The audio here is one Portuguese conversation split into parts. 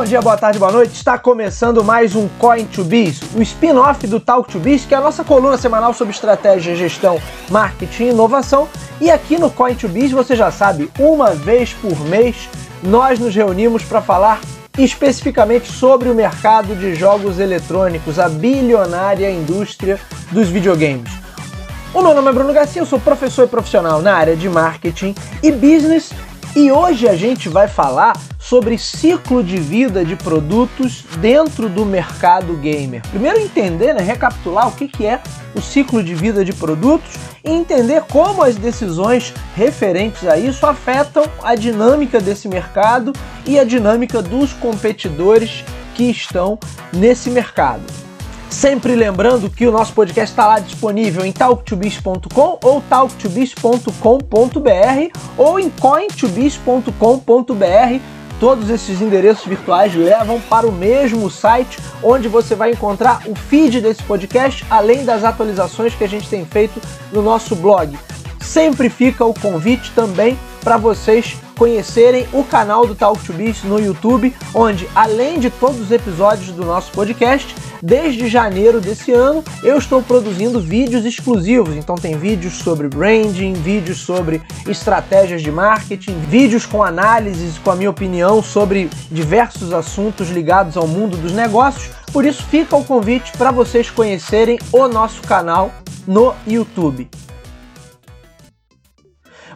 Bom dia, boa tarde, boa noite. Está começando mais um Coin to Biz, o spin-off do Talk to Biz, que é a nossa coluna semanal sobre estratégia, gestão, marketing e inovação. E aqui no Coin to Biz, você já sabe, uma vez por mês nós nos reunimos para falar especificamente sobre o mercado de jogos eletrônicos, a bilionária indústria dos videogames. O meu nome é Bruno Garcia, eu sou professor e profissional na área de marketing e business e hoje a gente vai falar sobre ciclo de vida de produtos dentro do mercado gamer. Primeiro entender, né, recapitular o que, que é o ciclo de vida de produtos e entender como as decisões referentes a isso afetam a dinâmica desse mercado e a dinâmica dos competidores que estão nesse mercado. Sempre lembrando que o nosso podcast está lá disponível em talktobiz.com ou talktobiz.com.br ou em cointobiz.com.br. Todos esses endereços virtuais levam para o mesmo site onde você vai encontrar o feed desse podcast, além das atualizações que a gente tem feito no nosso blog. Sempre fica o convite também para vocês conhecerem o canal do Talk to Biz no YouTube, onde além de todos os episódios do nosso podcast, Desde janeiro desse ano eu estou produzindo vídeos exclusivos, então tem vídeos sobre branding, vídeos sobre estratégias de marketing, vídeos com análises, com a minha opinião sobre diversos assuntos ligados ao mundo dos negócios. Por isso fica o convite para vocês conhecerem o nosso canal no YouTube.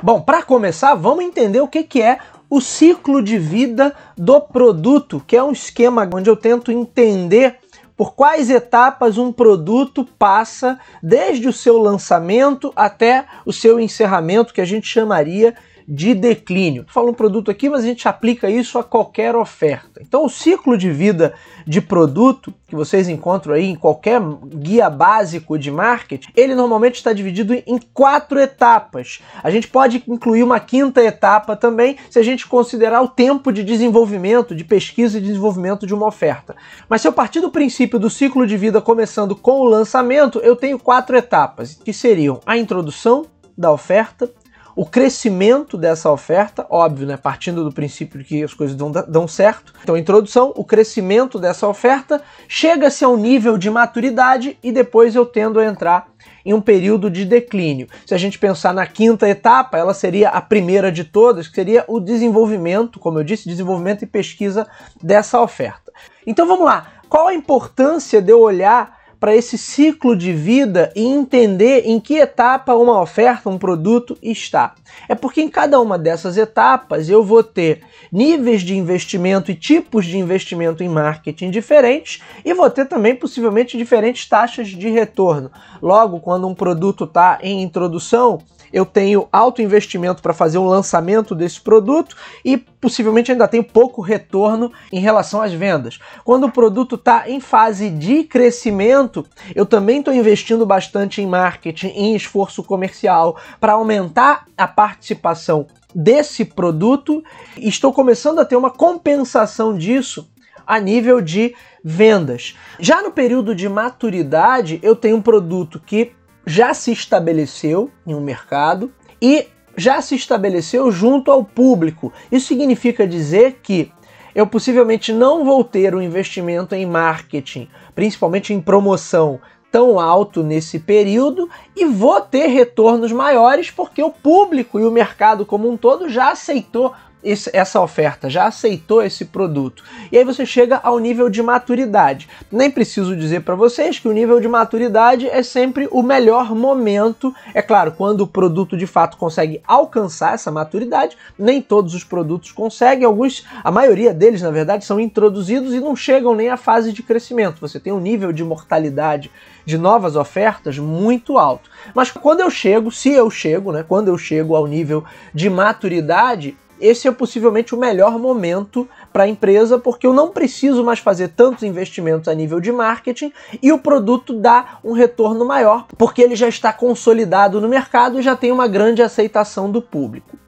Bom, para começar, vamos entender o que, que é o ciclo de vida do produto, que é um esquema onde eu tento entender por quais etapas um produto passa desde o seu lançamento até o seu encerramento, que a gente chamaria de declínio. Falo um produto aqui, mas a gente aplica isso a qualquer oferta. Então, o ciclo de vida de produto que vocês encontram aí em qualquer guia básico de marketing, ele normalmente está dividido em quatro etapas. A gente pode incluir uma quinta etapa também, se a gente considerar o tempo de desenvolvimento, de pesquisa e desenvolvimento de uma oferta. Mas se eu partir do princípio do ciclo de vida começando com o lançamento, eu tenho quatro etapas, que seriam a introdução da oferta, o crescimento dessa oferta, óbvio, né, partindo do princípio que as coisas dão, dão certo. Então, introdução, o crescimento dessa oferta, chega-se a um nível de maturidade e depois eu tendo a entrar em um período de declínio. Se a gente pensar na quinta etapa, ela seria a primeira de todas, que seria o desenvolvimento, como eu disse, desenvolvimento e pesquisa dessa oferta. Então vamos lá. Qual a importância de eu olhar para esse ciclo de vida e entender em que etapa uma oferta, um produto está. É porque em cada uma dessas etapas eu vou ter níveis de investimento e tipos de investimento em marketing diferentes e vou ter também possivelmente diferentes taxas de retorno. Logo, quando um produto está em introdução, eu tenho alto investimento para fazer o lançamento desse produto e possivelmente ainda tenho pouco retorno em relação às vendas. Quando o produto está em fase de crescimento, eu também estou investindo bastante em marketing, em esforço comercial para aumentar a participação desse produto. Estou começando a ter uma compensação disso a nível de vendas. Já no período de maturidade, eu tenho um produto que já se estabeleceu em um mercado e já se estabeleceu junto ao público. Isso significa dizer que eu possivelmente não vou ter um investimento em marketing, principalmente em promoção, tão alto nesse período e vou ter retornos maiores porque o público e o mercado como um todo já aceitou esse, essa oferta, já aceitou esse produto. E aí você chega ao nível de maturidade. Nem preciso dizer para vocês que o nível de maturidade é sempre o melhor momento. É claro, quando o produto de fato consegue alcançar essa maturidade, nem todos os produtos conseguem, alguns, a maioria deles, na verdade, são introduzidos e não chegam nem à fase de crescimento. Você tem um nível de mortalidade de novas ofertas muito alto. Mas quando eu chego, se eu chego, né, quando eu chego ao nível de maturidade, esse é possivelmente o melhor momento para a empresa, porque eu não preciso mais fazer tantos investimentos a nível de marketing e o produto dá um retorno maior, porque ele já está consolidado no mercado e já tem uma grande aceitação do público.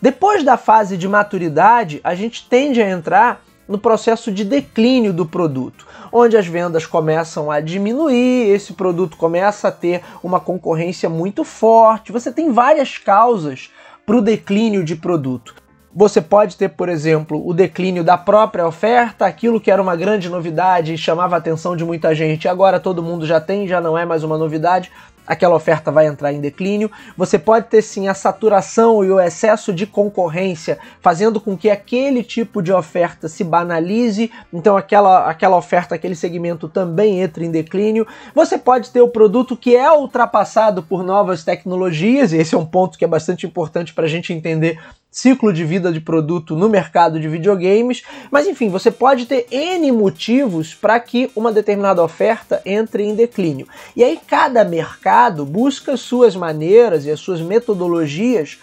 Depois da fase de maturidade, a gente tende a entrar no processo de declínio do produto, onde as vendas começam a diminuir, esse produto começa a ter uma concorrência muito forte. Você tem várias causas para o declínio de produto. Você pode ter, por exemplo, o declínio da própria oferta, aquilo que era uma grande novidade e chamava a atenção de muita gente, agora todo mundo já tem, já não é mais uma novidade aquela oferta vai entrar em declínio. Você pode ter sim a saturação e o excesso de concorrência, fazendo com que aquele tipo de oferta se banalize, então aquela, aquela oferta, aquele segmento também entre em declínio. Você pode ter o produto que é ultrapassado por novas tecnologias, e esse é um ponto que é bastante importante para a gente entender ciclo de vida de produto no mercado de videogames, mas enfim, você pode ter N motivos para que uma determinada oferta entre em declínio. E aí cada mercado busca suas maneiras e as suas metodologias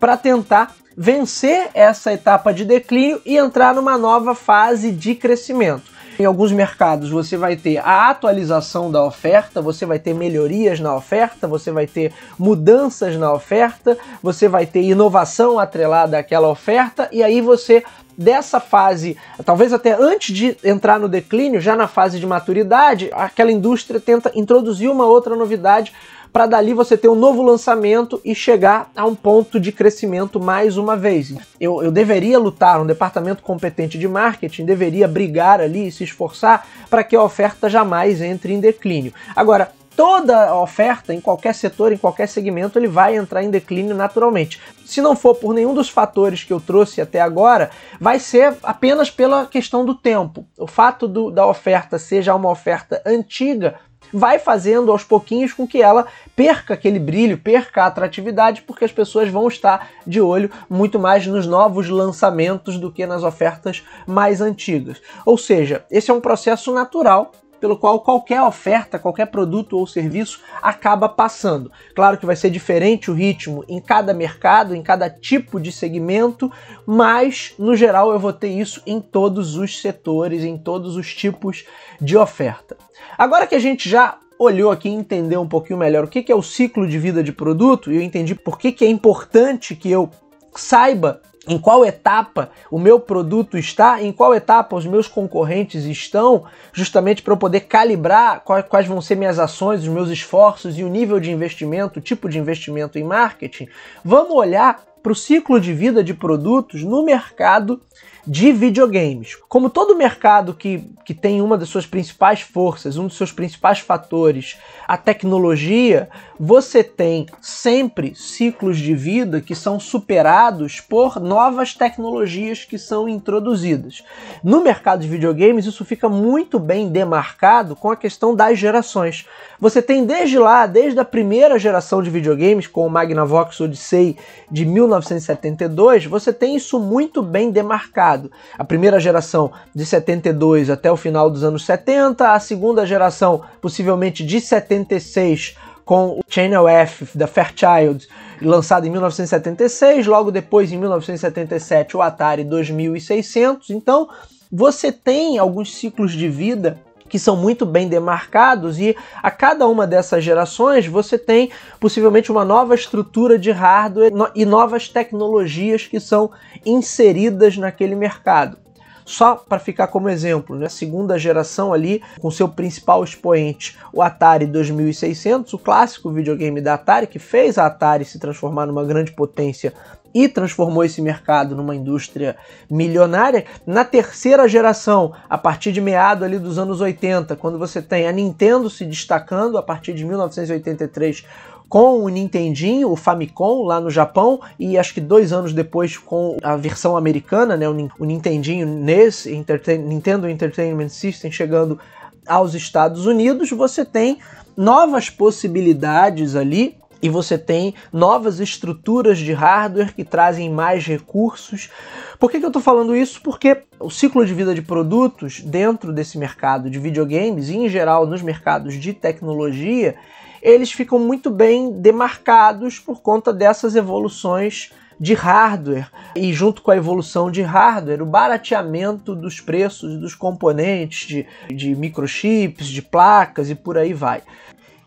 para tentar vencer essa etapa de declínio e entrar numa nova fase de crescimento. Em alguns mercados você vai ter a atualização da oferta, você vai ter melhorias na oferta, você vai ter mudanças na oferta, você vai ter inovação atrelada àquela oferta, e aí você dessa fase, talvez até antes de entrar no declínio, já na fase de maturidade, aquela indústria tenta introduzir uma outra novidade para dali você ter um novo lançamento e chegar a um ponto de crescimento mais uma vez. Eu, eu deveria lutar, um departamento competente de marketing deveria brigar ali e se esforçar para que a oferta jamais entre em declínio. Agora, toda oferta em qualquer setor, em qualquer segmento, ele vai entrar em declínio naturalmente. Se não for por nenhum dos fatores que eu trouxe até agora, vai ser apenas pela questão do tempo. O fato do, da oferta seja uma oferta antiga vai fazendo aos pouquinhos com que ela perca aquele brilho, perca a atratividade, porque as pessoas vão estar de olho muito mais nos novos lançamentos do que nas ofertas mais antigas. Ou seja, esse é um processo natural pelo qual qualquer oferta, qualquer produto ou serviço acaba passando. Claro que vai ser diferente o ritmo em cada mercado, em cada tipo de segmento, mas no geral eu vou ter isso em todos os setores, em todos os tipos de oferta. Agora que a gente já olhou aqui e entendeu um pouquinho melhor o que é o ciclo de vida de produto, e eu entendi por que é importante que eu saiba em qual etapa o meu produto está, em qual etapa os meus concorrentes estão, justamente para eu poder calibrar quais vão ser minhas ações, os meus esforços e o nível de investimento, o tipo de investimento em marketing, vamos olhar para o ciclo de vida de produtos no mercado de videogames. Como todo mercado que, que tem uma das suas principais forças, um dos seus principais fatores, a tecnologia, você tem sempre ciclos de vida que são superados por novas tecnologias que são introduzidas. No mercado de videogames, isso fica muito bem demarcado com a questão das gerações. Você tem desde lá, desde a primeira geração de videogames, com o Magnavox Odyssey de 1972, você tem isso muito bem demarcado mercado. A primeira geração de 72 até o final dos anos 70, a segunda geração possivelmente de 76 com o Channel F da Fairchild, lançado em 1976, logo depois em 1977 o Atari 2600. Então, você tem alguns ciclos de vida que são muito bem demarcados e a cada uma dessas gerações você tem possivelmente uma nova estrutura de hardware e novas tecnologias que são inseridas naquele mercado. Só para ficar como exemplo, né? segunda geração ali, com seu principal expoente, o Atari 2600, o clássico videogame da Atari, que fez a Atari se transformar numa grande potência e transformou esse mercado numa indústria milionária. Na terceira geração, a partir de meado ali dos anos 80, quando você tem a Nintendo se destacando a partir de 1983 com o Nintendinho, o Famicom lá no Japão e acho que dois anos depois com a versão americana, né, o Nintendinho NES, Nintendo Entertainment System chegando aos Estados Unidos, você tem novas possibilidades ali e você tem novas estruturas de hardware que trazem mais recursos. Por que, que eu estou falando isso? Porque o ciclo de vida de produtos dentro desse mercado de videogames e em geral nos mercados de tecnologia, eles ficam muito bem demarcados por conta dessas evoluções de hardware e junto com a evolução de hardware, o barateamento dos preços dos componentes de, de microchips, de placas e por aí vai.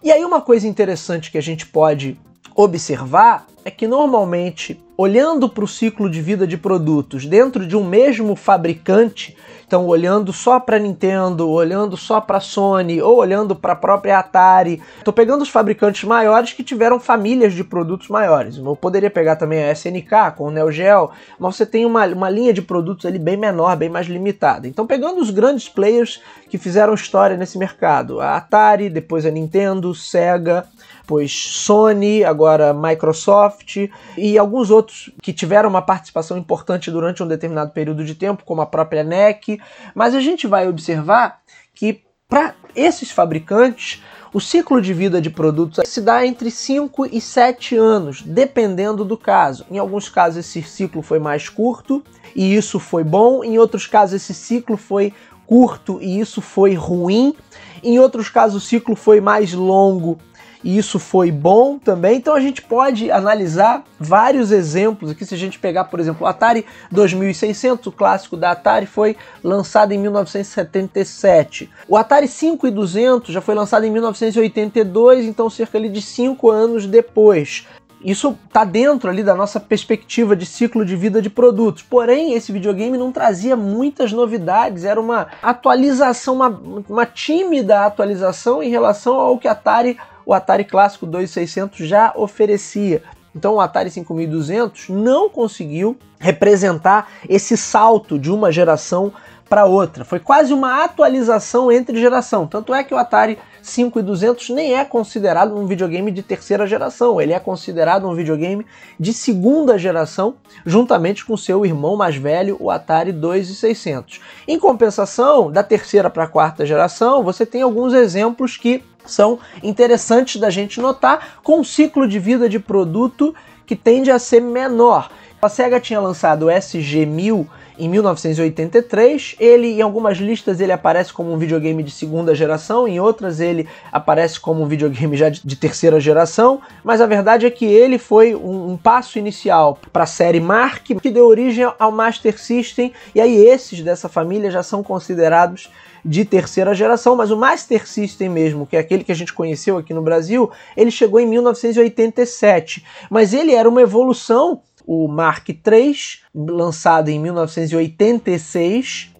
E aí uma coisa interessante que a gente pode observar é que normalmente, olhando para o ciclo de vida de produtos dentro de um mesmo fabricante, então olhando só para Nintendo, olhando só para Sony ou olhando para a própria Atari, estou pegando os fabricantes maiores que tiveram famílias de produtos maiores. Eu poderia pegar também a SNK com o Neo Geo, mas você tem uma, uma linha de produtos ali bem menor, bem mais limitada. Então pegando os grandes players que fizeram história nesse mercado, a Atari, depois a Nintendo, Sega, depois Sony, agora Microsoft e alguns outros que tiveram uma participação importante durante um determinado período de tempo, como a própria NEC. Mas a gente vai observar que para esses fabricantes o ciclo de vida de produtos se dá entre 5 e 7 anos, dependendo do caso. Em alguns casos esse ciclo foi mais curto e isso foi bom, em outros casos esse ciclo foi curto e isso foi ruim, em outros casos o ciclo foi mais longo e isso foi bom também. Então a gente pode analisar vários exemplos aqui. Se a gente pegar, por exemplo, o Atari 2600, o clássico da Atari, foi lançado em 1977. O Atari 5200 já foi lançado em 1982, então cerca de 5 anos depois. Isso está dentro ali da nossa perspectiva de ciclo de vida de produtos. Porém, esse videogame não trazia muitas novidades, era uma atualização, uma, uma tímida atualização em relação ao que a Atari o Atari Clássico 2600 já oferecia. Então o Atari 5200 não conseguiu representar esse salto de uma geração para outra. Foi quase uma atualização entre geração. Tanto é que o Atari 5200 nem é considerado um videogame de terceira geração, ele é considerado um videogame de segunda geração, juntamente com seu irmão mais velho, o Atari 2600. Em compensação, da terceira para a quarta geração, você tem alguns exemplos que são interessantes da gente notar com um ciclo de vida de produto que tende a ser menor. A Sega tinha lançado o SG-1000 em 1983. Ele, em algumas listas, ele aparece como um videogame de segunda geração, em outras ele aparece como um videogame já de, de terceira geração, mas a verdade é que ele foi um, um passo inicial para a série Mark, que deu origem ao Master System, e aí esses dessa família já são considerados de terceira geração, mas o Master System mesmo, que é aquele que a gente conheceu aqui no Brasil, ele chegou em 1987. Mas ele era uma evolução, o Mark III, lançado em 1986.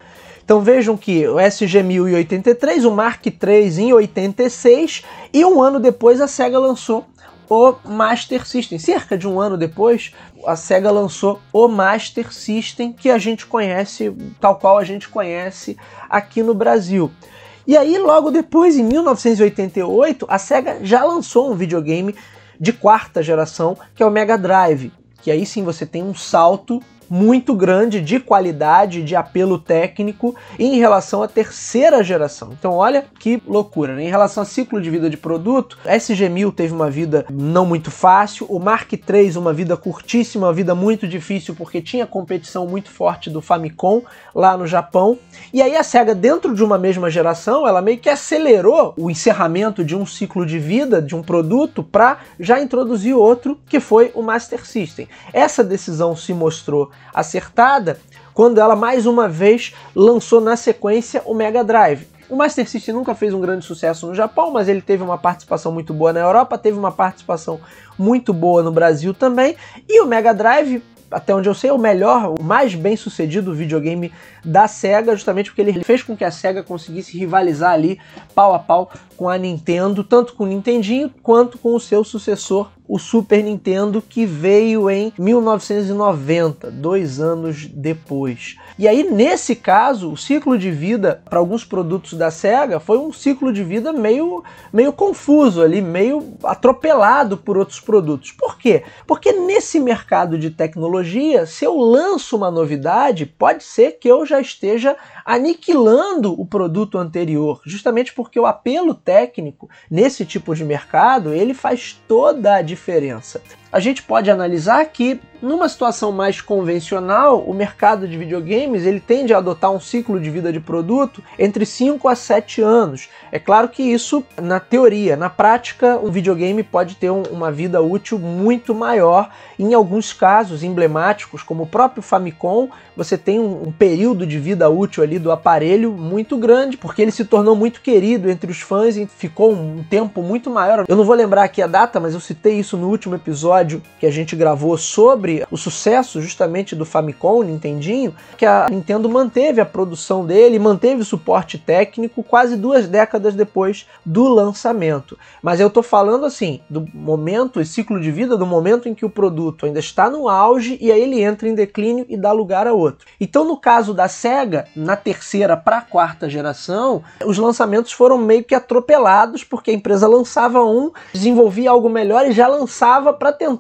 Então vejam que o SG-1000 em 83, o Mark III em 86 e um ano depois a Sega lançou o Master System. Cerca de um ano depois, a SEGA lançou o Master System, que a gente conhece, tal qual a gente conhece aqui no Brasil. E aí, logo depois, em 1988, a SEGA já lançou um videogame de quarta geração, que é o Mega Drive. Que aí sim você tem um salto muito grande de qualidade, de apelo técnico em relação à terceira geração. Então, olha que loucura. Né? Em relação a ciclo de vida de produto, SG-1000 teve uma vida não muito fácil, o Mark III uma vida curtíssima, uma vida muito difícil porque tinha competição muito forte do Famicom lá no Japão. E aí a Sega, dentro de uma mesma geração, ela meio que acelerou o encerramento de um ciclo de vida de um produto para já introduzir outro, que foi o Master System. Essa decisão se mostrou acertada quando ela mais uma vez lançou na sequência o Mega Drive. O Master System nunca fez um grande sucesso no Japão, mas ele teve uma participação muito boa na Europa, teve uma participação muito boa no Brasil também, e o Mega Drive até onde eu sei, é o melhor, o mais bem sucedido videogame da SEGA, justamente porque ele fez com que a SEGA conseguisse rivalizar ali pau a pau com a Nintendo, tanto com o Nintendinho quanto com o seu sucessor, o Super Nintendo, que veio em 1990, dois anos depois. E aí, nesse caso, o ciclo de vida para alguns produtos da SEGA foi um ciclo de vida meio, meio confuso ali, meio atropelado por outros produtos. Por quê? Porque nesse mercado de tecnologia, se eu lanço uma novidade, pode ser que eu já esteja aniquilando o produto anterior, justamente porque o apelo técnico nesse tipo de mercado, ele faz toda a diferença. A gente pode analisar que numa situação mais convencional, o mercado de videogames ele tende a adotar um ciclo de vida de produto entre 5 a 7 anos. É claro que isso na teoria, na prática, um videogame pode ter um, uma vida útil muito maior. Em alguns casos emblemáticos, como o próprio Famicom, você tem um, um período de vida útil ali do aparelho muito grande, porque ele se tornou muito querido entre os fãs e ficou um tempo muito maior. Eu não vou lembrar aqui a data, mas eu citei isso no último episódio episódio que a gente gravou sobre o sucesso justamente do Famicom, Nintendinho, que a Nintendo manteve a produção dele, manteve o suporte técnico quase duas décadas depois do lançamento. Mas eu tô falando assim, do momento e ciclo de vida, do momento em que o produto ainda está no auge e aí ele entra em declínio e dá lugar a outro. Então, no caso da Sega, na terceira para quarta geração, os lançamentos foram meio que atropelados porque a empresa lançava um, desenvolvia algo melhor e já lançava para tentar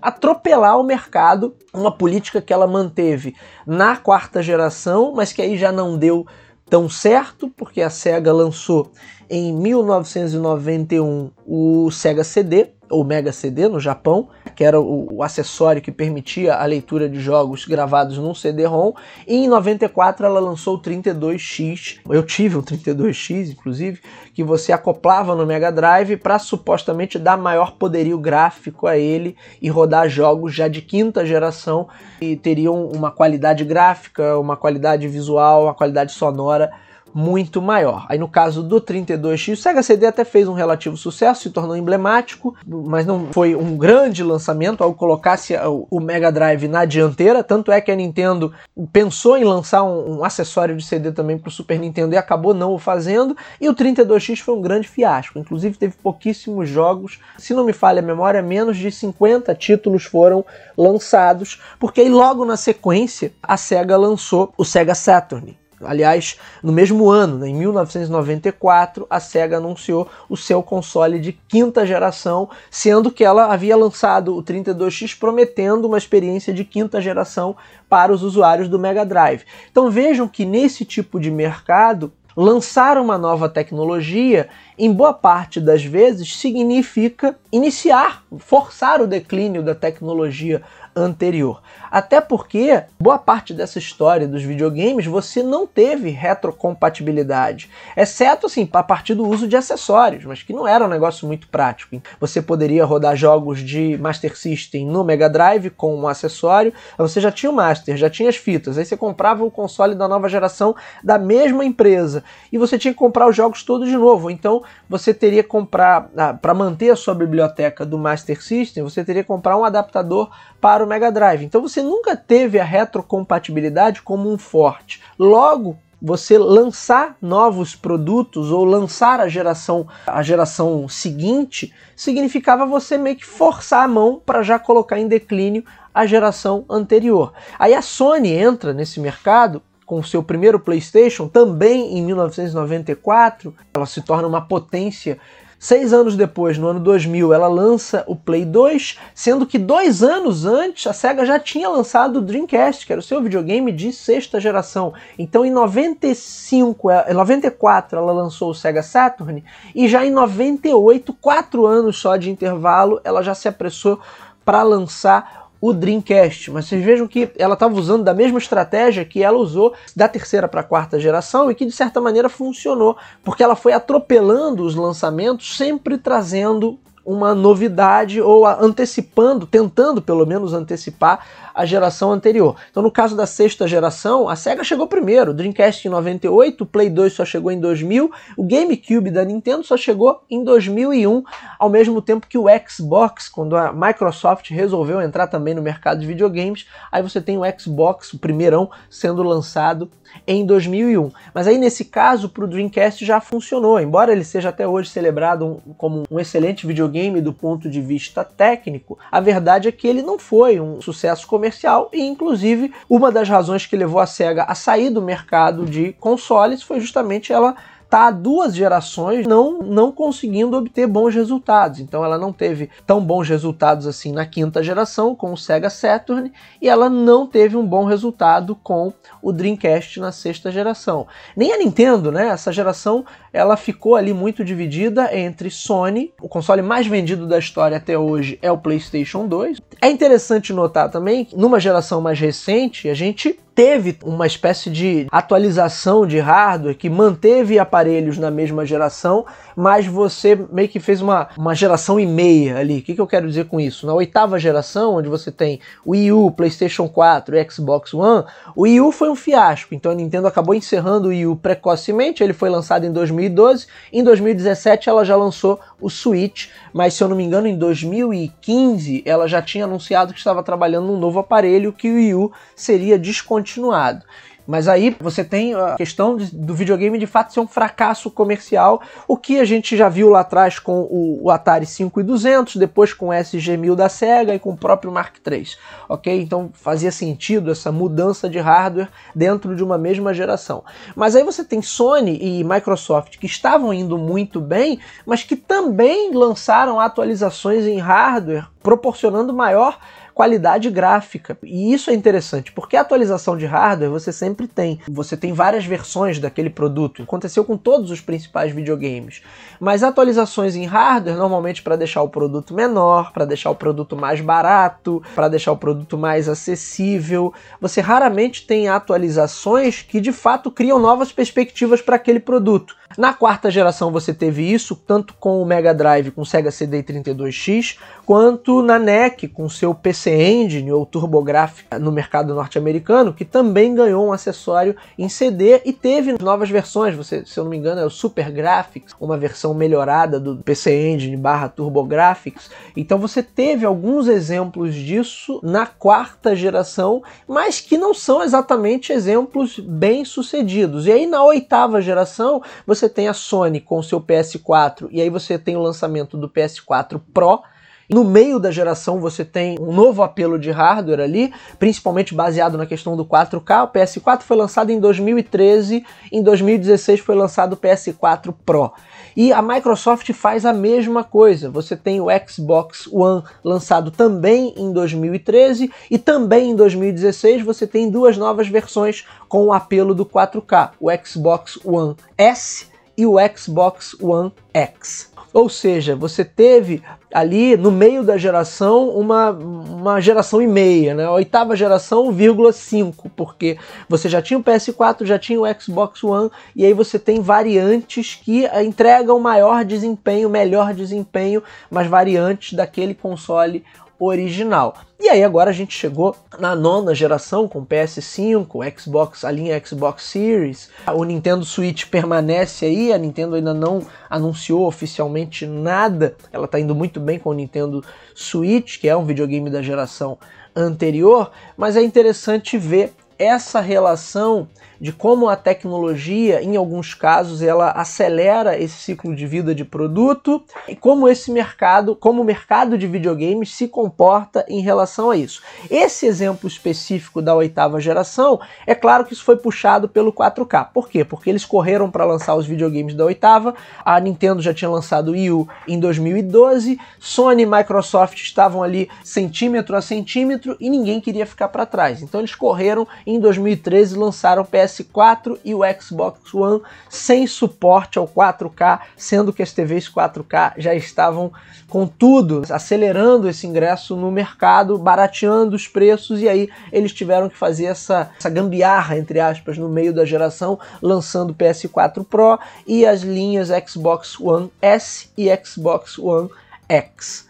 atropelar o mercado, uma política que ela manteve na quarta geração, mas que aí já não deu tão certo, porque a Sega lançou em 1991 o Sega CD, ou Mega CD no Japão, que era o, o, acessório que permitia a leitura de jogos gravados num CD-ROM, e em 94 ela lançou o 32X. Eu tive um 32X, inclusive, que você acoplava no Mega Drive para supostamente dar maior poderio gráfico a ele e rodar jogos já de quinta geração e teriam uma qualidade gráfica, uma qualidade visual, uma qualidade sonora muito maior. Aí no caso do 32X, o Sega CD até fez um relativo sucesso, se tornou emblemático, mas não foi um grande lançamento ao colocasse o Mega Drive na dianteira, tanto é que a Nintendo pensou em lançar um, um acessório de CD também para o Super Nintendo e acabou não o fazendo, e o 32X foi um grande fiasco, inclusive teve pouquíssimos jogos, se não me falha a memória, menos de 50 títulos foram lançados, porque aí logo na sequência a Sega lançou o Sega Saturn, Aliás, no mesmo ano, né, em 1994, a Sega anunciou o seu console de quinta geração, sendo que ela havia lançado o 32X prometendo uma experiência de quinta geração para os usuários do Mega Drive. Então vejam que nesse tipo de mercado, lançar uma nova tecnologia, em boa parte das vezes, significa iniciar, forçar o declínio da tecnologia anterior. Até porque boa parte dessa história dos videogames você não teve retrocompatibilidade, exceto assim a partir do uso de acessórios, mas que não era um negócio muito prático. Você poderia rodar jogos de Master System no Mega Drive com um acessório, você já tinha o Master, já tinha as fitas, aí você comprava o console da nova geração da mesma empresa e você tinha que comprar os jogos todos de novo. Então você teria que comprar ah, para manter a sua biblioteca do Master System, você teria que comprar um adaptador para o Mega Drive. Então você nunca teve a retrocompatibilidade como um forte. Logo, você lançar novos produtos ou lançar a geração a geração seguinte significava você meio que forçar a mão para já colocar em declínio a geração anterior. Aí a Sony entra nesse mercado com seu primeiro PlayStation, também em 1994, ela se torna uma potência Seis anos depois, no ano 2000, ela lança o Play 2, sendo que dois anos antes a SEGA já tinha lançado o Dreamcast, que era o seu videogame de sexta geração. Então em 95, em 94 ela lançou o Sega Saturn e já em 98, quatro anos só de intervalo, ela já se apressou para lançar o Dreamcast, mas vocês vejam que ela estava usando da mesma estratégia que ela usou da terceira para a quarta geração e que de certa maneira funcionou, porque ela foi atropelando os lançamentos, sempre trazendo uma novidade ou antecipando, tentando pelo menos antecipar a geração anterior. Então, no caso da sexta geração, a Sega chegou primeiro, Dreamcast em 98, o Play 2 só chegou em 2000, o GameCube da Nintendo só chegou em 2001, ao mesmo tempo que o Xbox, quando a Microsoft resolveu entrar também no mercado de videogames, aí você tem o Xbox, o primeirão, sendo lançado em 2001. Mas aí nesse caso, para o Dreamcast já funcionou, embora ele seja até hoje celebrado como um excelente videogame do ponto de vista técnico, a verdade é que ele não foi um sucesso comercial e inclusive uma das razões que levou a Sega a sair do mercado de consoles foi justamente ela há duas gerações não, não conseguindo obter bons resultados. Então ela não teve tão bons resultados assim na quinta geração com o Sega Saturn e ela não teve um bom resultado com o Dreamcast na sexta geração. Nem a Nintendo, né? Essa geração ela ficou ali muito dividida entre Sony, o console mais vendido da história até hoje é o PlayStation 2. É interessante notar também que numa geração mais recente a gente teve uma espécie de atualização de hardware que manteve aparelhos na mesma geração, mas você meio que fez uma, uma geração e meia ali. O que, que eu quero dizer com isso? Na oitava geração, onde você tem o Wii U, PlayStation 4 e Xbox One, o Wii U foi um fiasco, então a Nintendo acabou encerrando o Wii U precocemente, ele foi lançado em 2012, em 2017 ela já lançou o Switch, mas se eu não me engano, em 2015 ela já tinha anunciado que estava trabalhando num novo aparelho que o Wii U seria descontinuado. Mas aí você tem a questão de, do videogame de fato ser um fracasso comercial, o que a gente já viu lá atrás com o, o Atari 5200, depois com o SG-1000 da Sega e com o próprio Mark III, ok? Então fazia sentido essa mudança de hardware dentro de uma mesma geração. Mas aí você tem Sony e Microsoft que estavam indo muito bem, mas que também lançaram atualizações em hardware proporcionando maior qualidade gráfica. E isso é interessante, porque a atualização de hardware você sempre tem. Você tem várias versões daquele produto. Aconteceu com todos os principais videogames. Mas atualizações em hardware normalmente para deixar o produto menor, para deixar o produto mais barato, para deixar o produto mais acessível. Você raramente tem atualizações que de fato criam novas perspectivas para aquele produto. Na quarta geração você teve isso, tanto com o Mega Drive com o Sega CD 32X, quanto na NEC com seu PC Engine ou TurboGrafx no mercado norte-americano, que também ganhou um acessório em CD e teve novas versões. Você, se eu não me engano, é o Super Graphics, uma versão melhorada do PC Engine barra TurboGrafx. Então você teve alguns exemplos disso na quarta geração, mas que não são exatamente exemplos bem sucedidos. E aí na oitava geração você tem a Sony com o seu PS4 e aí você tem o lançamento do PS4 Pro no meio da geração você tem um novo apelo de hardware ali, principalmente baseado na questão do 4K. O PS4 foi lançado em 2013, em 2016 foi lançado o PS4 Pro. E a Microsoft faz a mesma coisa. Você tem o Xbox One lançado também em 2013 e também em 2016 você tem duas novas versões com o apelo do 4K, o Xbox One S e o Xbox One X. Ou seja, você teve ali no meio da geração uma, uma geração e meia, né? A oitava geração, vírgula 5, porque você já tinha o PS4, já tinha o Xbox One, e aí você tem variantes que entregam maior desempenho, melhor desempenho, mas variantes daquele console original. E aí agora a gente chegou na nona geração com PS5, Xbox, a linha Xbox Series. O Nintendo Switch permanece aí, a Nintendo ainda não anunciou oficialmente nada. Ela está indo muito bem com o Nintendo Switch, que é um videogame da geração anterior, mas é interessante ver essa relação de como a tecnologia, em alguns casos, ela acelera esse ciclo de vida de produto e como esse mercado, como o mercado de videogames se comporta em relação a isso. Esse exemplo específico da oitava geração, é claro que isso foi puxado pelo 4K. Por quê? Porque eles correram para lançar os videogames da oitava, a Nintendo já tinha lançado o Wii U em 2012, Sony e Microsoft estavam ali centímetro a centímetro e ninguém queria ficar para trás. Então eles correram em 2013 e lançaram o PS PS4 e o Xbox One sem suporte ao 4K, sendo que as TVs 4K já estavam com tudo, acelerando esse ingresso no mercado, barateando os preços, e aí eles tiveram que fazer essa, essa gambiarra, entre aspas, no meio da geração, lançando o PS4 Pro e as linhas Xbox One S e Xbox One X.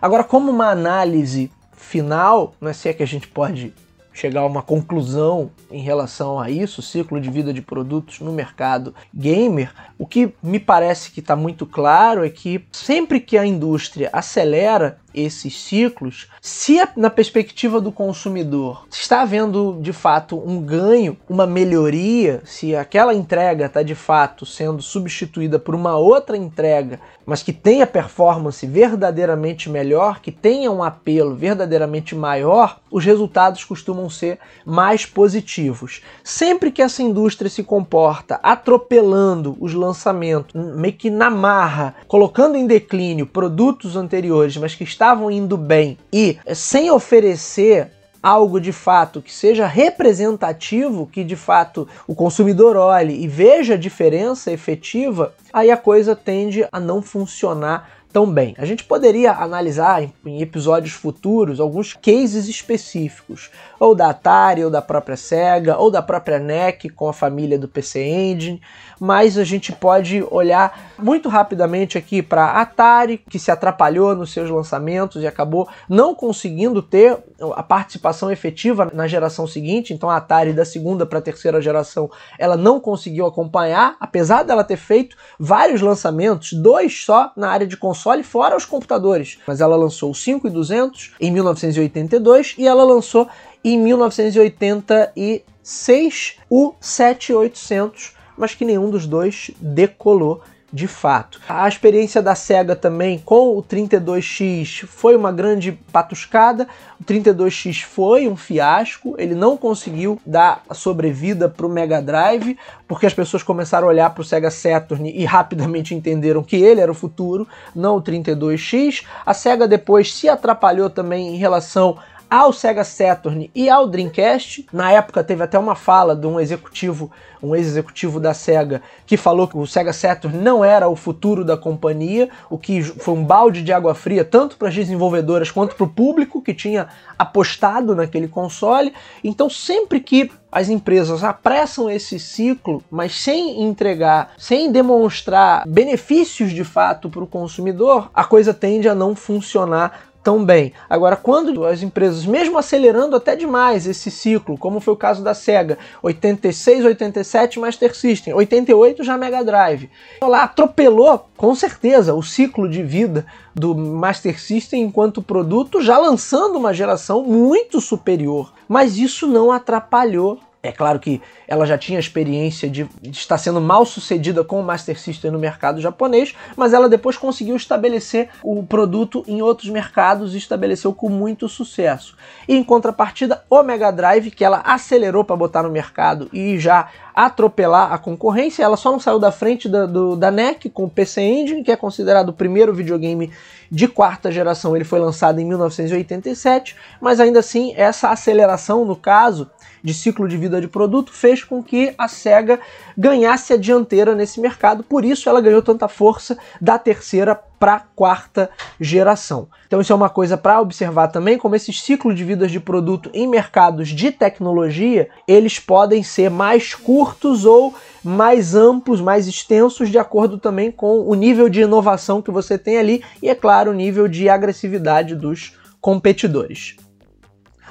Agora, como uma análise final, não é se é que a gente pode chegar a uma conclusão em relação a isso, ciclo de vida de produtos no mercado gamer, o que me parece que está muito claro é que sempre que a indústria acelera esses ciclos, se na perspectiva do consumidor está havendo de fato um ganho, uma melhoria, se aquela entrega está de fato sendo substituída por uma outra entrega, mas que tenha performance verdadeiramente melhor, que tenha um apelo verdadeiramente maior, os resultados costumam ser mais positivos. Sempre que essa indústria se comporta atropelando os lançamentos, meio que na marra, colocando em declínio produtos anteriores, mas que estavam indo bem e sem oferecer algo de fato que seja representativo, que de fato o consumidor olhe e veja a diferença efetiva, aí a coisa tende a não funcionar tão bem. A gente poderia analisar em episódios futuros alguns cases específicos, ou da Atari, ou da própria Sega, ou da própria NEC com a família do PC Engine, mas a gente pode olhar muito rapidamente aqui para Atari, que se atrapalhou nos seus lançamentos e acabou não conseguindo ter a participação efetiva na geração seguinte, então a Atari da segunda para a terceira geração, ela não conseguiu acompanhar, apesar dela ter feito vários lançamentos, dois só na área de console, fora os computadores. Mas ela lançou o 5200 em 1982 e ela lançou em 1986 o 7800, mas que nenhum dos dois decolou de fato. A experiência da SEGA também com o 32X foi uma grande patuscada. O 32X foi um fiasco, ele não conseguiu dar sobrevida para o Mega Drive, porque as pessoas começaram a olhar para o Sega Saturn e rapidamente entenderam que ele era o futuro, não o 32X. A SEGA depois se atrapalhou também em relação ao Sega Saturn e ao Dreamcast. Na época teve até uma fala de um executivo, um ex-executivo da Sega, que falou que o Sega Saturn não era o futuro da companhia, o que foi um balde de água fria tanto para as desenvolvedoras quanto para o público que tinha apostado naquele console. Então sempre que as empresas apressam esse ciclo, mas sem entregar, sem demonstrar benefícios de fato para o consumidor, a coisa tende a não funcionar tão bem. Agora, quando as empresas, mesmo acelerando até demais esse ciclo, como foi o caso da Sega, 86, 87 Master System, 88 já Mega Drive, ela atropelou com certeza o ciclo de vida do Master System enquanto produto, já lançando uma geração muito superior. Mas isso não atrapalhou é claro que ela já tinha experiência de, estar sendo mal sucedida com o Master System no mercado japonês, mas ela depois conseguiu estabelecer o produto em outros mercados e estabeleceu com muito sucesso. E em contrapartida, o Mega Drive, que ela acelerou para botar no mercado e já atropelar a concorrência, ela só não saiu da frente da, do, da NEC com o PC Engine, que é considerado o primeiro videogame de quarta geração. Ele foi lançado em 1987, mas ainda assim, essa aceleração, no caso, de ciclo de vida de produto fez com que a SEGA ganhasse a dianteira nesse mercado, por isso ela ganhou tanta força da terceira para a quarta geração. Então isso é uma coisa para observar também, como esses ciclos de vidas de produto em mercados de tecnologia, eles podem ser mais curtos ou mais amplos, mais extensos, de acordo também com o nível de inovação que você tem ali e, é claro, o nível de agressividade dos competidores.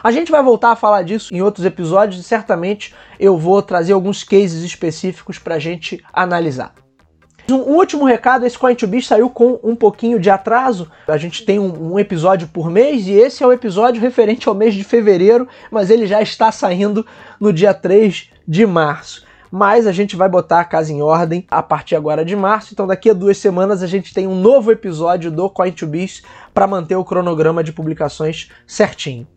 A gente vai voltar a falar disso em outros episódios e certamente eu vou trazer alguns cases específicos para a gente analisar. Um último recado, esse Coin2Biz saiu com um pouquinho de atraso. A gente tem um, um, episódio por mês e esse é o episódio referente ao mês de fevereiro, mas ele já está saindo no dia 3 de março. Mas a gente vai botar a casa em ordem a partir agora de março, então daqui a duas semanas a gente tem um novo episódio do Coin2Biz para manter o cronograma de publicações certinho.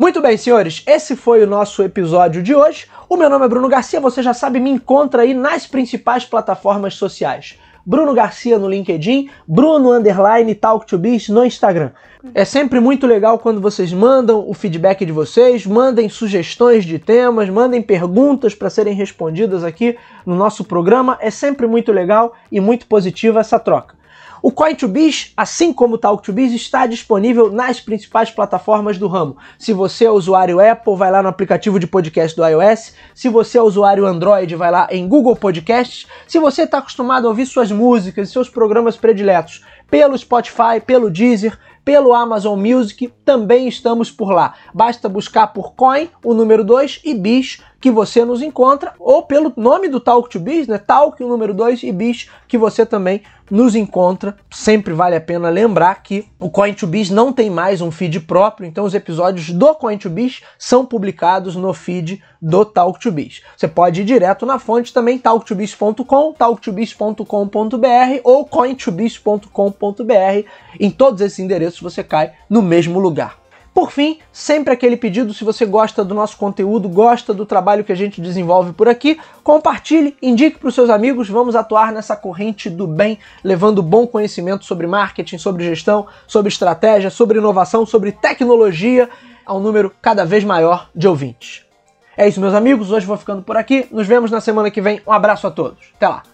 Muito bem, senhores, esse foi o nosso episódio de hoje. O meu nome é Bruno Garcia, você já sabe, me encontra aí nas principais plataformas sociais. Bruno Garcia no LinkedIn, Bruno Underline Talk to Biz no Instagram. É sempre muito legal quando vocês mandam o feedback de vocês, mandem sugestões de temas, mandem perguntas para serem respondidas aqui no nosso programa. É sempre muito legal e muito positiva essa troca. O Coin2Biz, assim como o Talk2Biz, está disponível nas principais plataformas do ramo. Se você é usuário Apple, vai lá no aplicativo de podcast do iOS. Se você é usuário Android, vai lá em Google Podcasts. Se você está acostumado a ouvir suas músicas e seus programas prediletos pelo Spotify, pelo Deezer, pelo Amazon Music, também estamos por lá. Basta buscar por Coin, o número 2, e Biz, que você nos encontra, ou pelo nome do Talk to Biz, né? Talk, o número 2, e Biz, que você também nos encontra. Sempre vale a pena lembrar que o Coin2Biz não tem mais um feed próprio, então os episódios do Coin2Biz são publicados no feed do Talk2Biz. Você pode ir direto na fonte também, talk2biz.com, talk2biz.com.br ou coin2biz.com.br. Em todos esses endereços você cai no mesmo lugar. Por fim, sempre aquele pedido, se você gosta do nosso conteúdo, gosta do trabalho que a gente desenvolve por aqui, compartilhe, indique para os seus amigos, vamos atuar nessa corrente do bem, levando bom conhecimento sobre marketing, sobre gestão, sobre estratégia, sobre inovação, sobre tecnologia a um número cada vez maior de ouvintes. É isso, meus amigos, hoje vou ficando por aqui, nos vemos na semana que vem, um abraço a todos, até lá!